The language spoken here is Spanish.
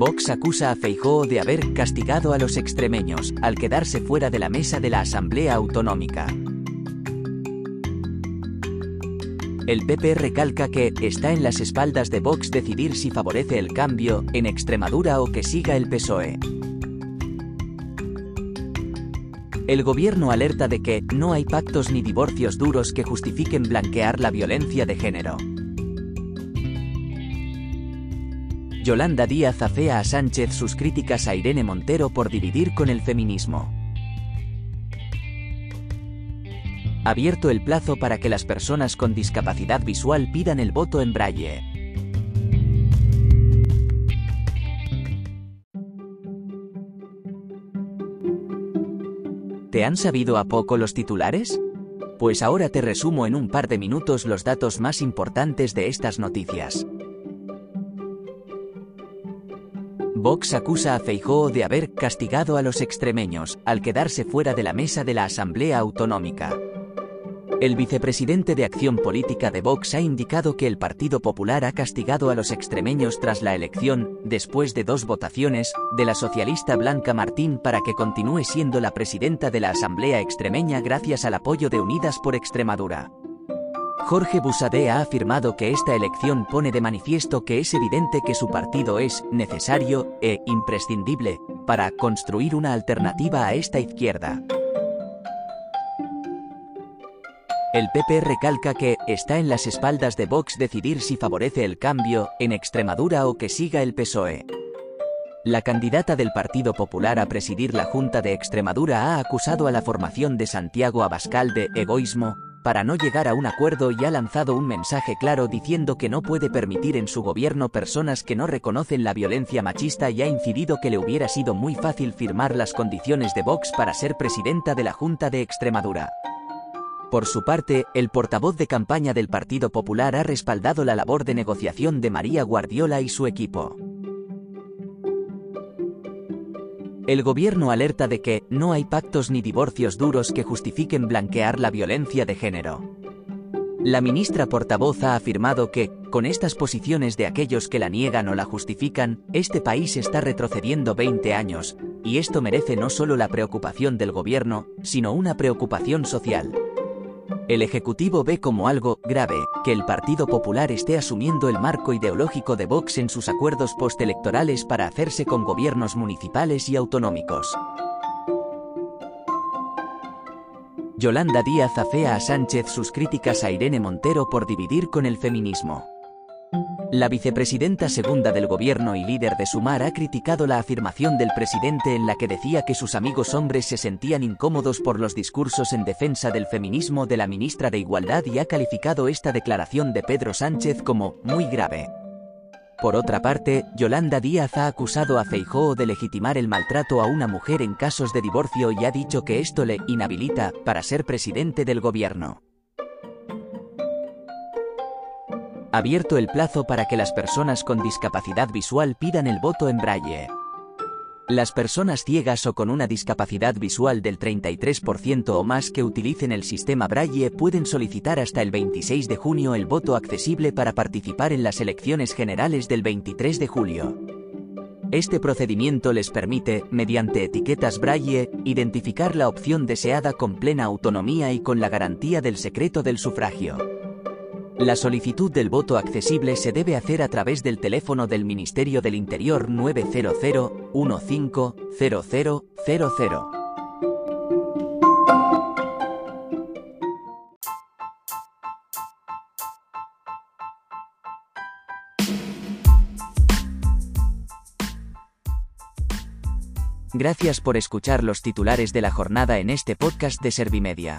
Vox acusa a Feijóo de haber castigado a los extremeños, al quedarse fuera de la mesa de la Asamblea Autonómica. El PP recalca que está en las espaldas de Vox decidir si favorece el cambio en Extremadura o que siga el PSOE. El gobierno alerta de que no hay pactos ni divorcios duros que justifiquen blanquear la violencia de género. Yolanda Díaz afea a Sánchez sus críticas a Irene Montero por dividir con el feminismo. Abierto el plazo para que las personas con discapacidad visual pidan el voto en braille. ¿Te han sabido a poco los titulares? Pues ahora te resumo en un par de minutos los datos más importantes de estas noticias. Vox acusa a Feijóo de haber castigado a los extremeños, al quedarse fuera de la mesa de la Asamblea Autonómica. El vicepresidente de Acción Política de Vox ha indicado que el Partido Popular ha castigado a los extremeños tras la elección, después de dos votaciones, de la socialista Blanca Martín para que continúe siendo la presidenta de la Asamblea extremeña gracias al apoyo de Unidas por Extremadura. Jorge Busadé ha afirmado que esta elección pone de manifiesto que es evidente que su partido es necesario e imprescindible para construir una alternativa a esta izquierda. El PP recalca que está en las espaldas de Vox decidir si favorece el cambio en Extremadura o que siga el PSOE. La candidata del Partido Popular a presidir la Junta de Extremadura ha acusado a la formación de Santiago Abascal de egoísmo, para no llegar a un acuerdo y ha lanzado un mensaje claro diciendo que no puede permitir en su gobierno personas que no reconocen la violencia machista y ha incidido que le hubiera sido muy fácil firmar las condiciones de Vox para ser presidenta de la Junta de Extremadura. Por su parte, el portavoz de campaña del Partido Popular ha respaldado la labor de negociación de María Guardiola y su equipo. El gobierno alerta de que no hay pactos ni divorcios duros que justifiquen blanquear la violencia de género. La ministra portavoz ha afirmado que, con estas posiciones de aquellos que la niegan o la justifican, este país está retrocediendo 20 años, y esto merece no solo la preocupación del gobierno, sino una preocupación social. El Ejecutivo ve como algo grave que el Partido Popular esté asumiendo el marco ideológico de Vox en sus acuerdos postelectorales para hacerse con gobiernos municipales y autonómicos. Yolanda Díaz afea a Sánchez sus críticas a Irene Montero por dividir con el feminismo. La vicepresidenta segunda del gobierno y líder de Sumar ha criticado la afirmación del presidente en la que decía que sus amigos hombres se sentían incómodos por los discursos en defensa del feminismo de la ministra de Igualdad y ha calificado esta declaración de Pedro Sánchez como muy grave. Por otra parte, Yolanda Díaz ha acusado a Feijóo de legitimar el maltrato a una mujer en casos de divorcio y ha dicho que esto le inhabilita para ser presidente del gobierno. Abierto el plazo para que las personas con discapacidad visual pidan el voto en braille. Las personas ciegas o con una discapacidad visual del 33% o más que utilicen el sistema braille pueden solicitar hasta el 26 de junio el voto accesible para participar en las elecciones generales del 23 de julio. Este procedimiento les permite, mediante etiquetas braille, identificar la opción deseada con plena autonomía y con la garantía del secreto del sufragio. La solicitud del voto accesible se debe hacer a través del teléfono del Ministerio del Interior 900 150000. Gracias por escuchar los titulares de la jornada en este podcast de Servimedia.